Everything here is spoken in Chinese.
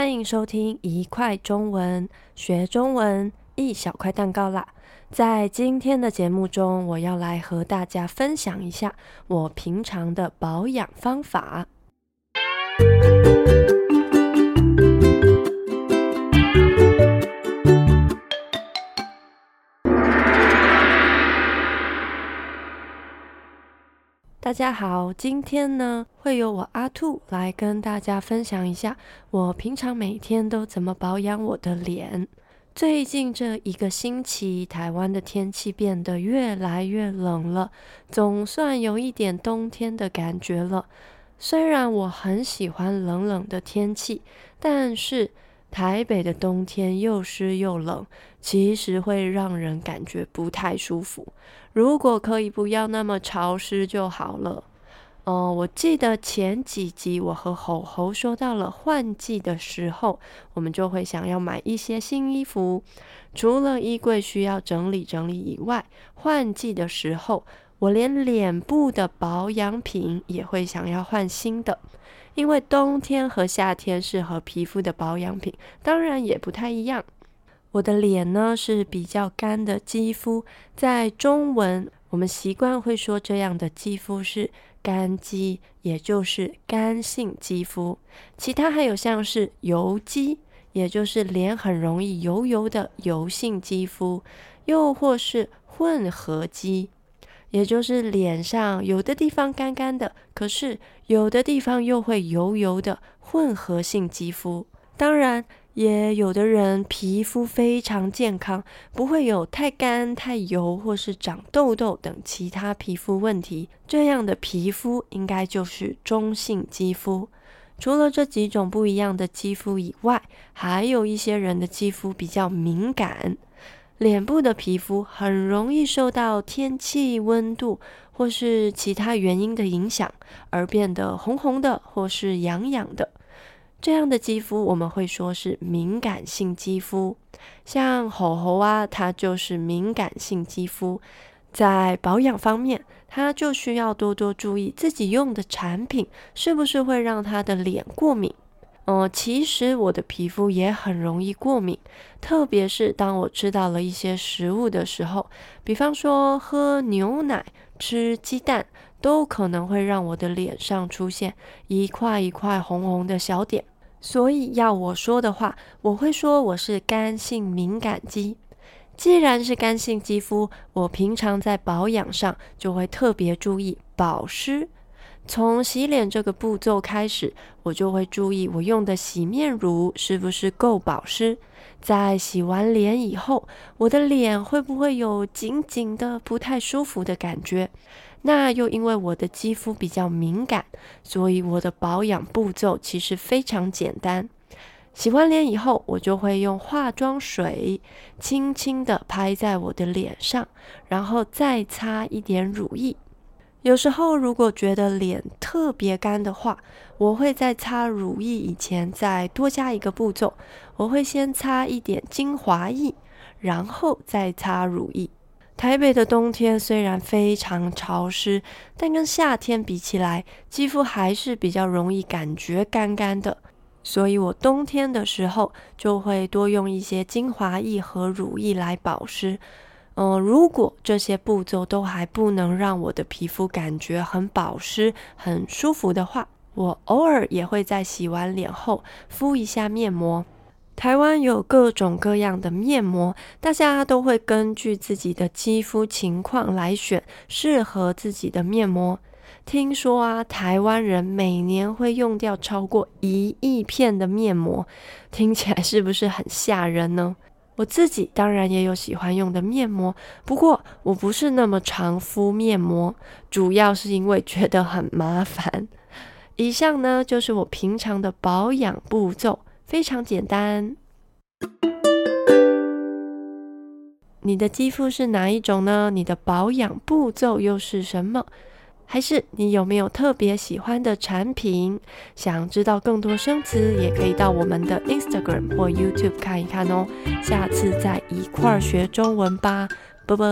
欢迎收听一块中文，学中文一小块蛋糕啦！在今天的节目中，我要来和大家分享一下我平常的保养方法。大家好，今天呢，会由我阿兔来跟大家分享一下我平常每天都怎么保养我的脸。最近这一个星期，台湾的天气变得越来越冷了，总算有一点冬天的感觉了。虽然我很喜欢冷冷的天气，但是台北的冬天又湿又冷，其实会让人感觉不太舒服。如果可以不要那么潮湿就好了。哦，我记得前几集我和猴猴说到了换季的时候，我们就会想要买一些新衣服。除了衣柜需要整理整理以外，换季的时候，我连脸部的保养品也会想要换新的。因为冬天和夏天适合皮肤的保养品，当然也不太一样。我的脸呢是比较干的肌肤，在中文我们习惯会说这样的肌肤是干肌，也就是干性肌肤。其他还有像是油肌，也就是脸很容易油油的油性肌肤，又或是混合肌，也就是脸上有的地方干干的，可是有的地方又会油油的混合性肌肤。当然。也有的人皮肤非常健康，不会有太干、太油或是长痘痘等其他皮肤问题。这样的皮肤应该就是中性肌肤。除了这几种不一样的肌肤以外，还有一些人的肌肤比较敏感，脸部的皮肤很容易受到天气、温度或是其他原因的影响，而变得红红的或是痒痒的。这样的肌肤我们会说是敏感性肌肤，像猴猴啊，它就是敏感性肌肤。在保养方面，它就需要多多注意自己用的产品是不是会让它的脸过敏。呃、其实我的皮肤也很容易过敏，特别是当我吃到了一些食物的时候，比方说喝牛奶、吃鸡蛋，都可能会让我的脸上出现一块一块红红的小点。所以要我说的话，我会说我是干性敏感肌。既然是干性肌肤，我平常在保养上就会特别注意保湿。从洗脸这个步骤开始，我就会注意我用的洗面乳是不是够保湿。在洗完脸以后，我的脸会不会有紧紧的、不太舒服的感觉？那又因为我的肌肤比较敏感，所以我的保养步骤其实非常简单。洗完脸以后，我就会用化妆水轻轻地拍在我的脸上，然后再擦一点乳液。有时候如果觉得脸特别干的话，我会在擦乳液以前再多加一个步骤，我会先擦一点精华液，然后再擦乳液。台北的冬天虽然非常潮湿，但跟夏天比起来，肌肤还是比较容易感觉干干的。所以我冬天的时候就会多用一些精华液和乳液来保湿。嗯，如果这些步骤都还不能让我的皮肤感觉很保湿、很舒服的话，我偶尔也会在洗完脸后敷一下面膜。台湾有各种各样的面膜，大家都会根据自己的肌肤情况来选适合自己的面膜。听说啊，台湾人每年会用掉超过一亿片的面膜，听起来是不是很吓人呢？我自己当然也有喜欢用的面膜，不过我不是那么常敷面膜，主要是因为觉得很麻烦。以上呢，就是我平常的保养步骤。非常简单。你的肌肤是哪一种呢？你的保养步骤又是什么？还是你有没有特别喜欢的产品？想知道更多生词，也可以到我们的 Instagram 或 YouTube 看一看哦。下次再一块儿学中文吧，啵啵。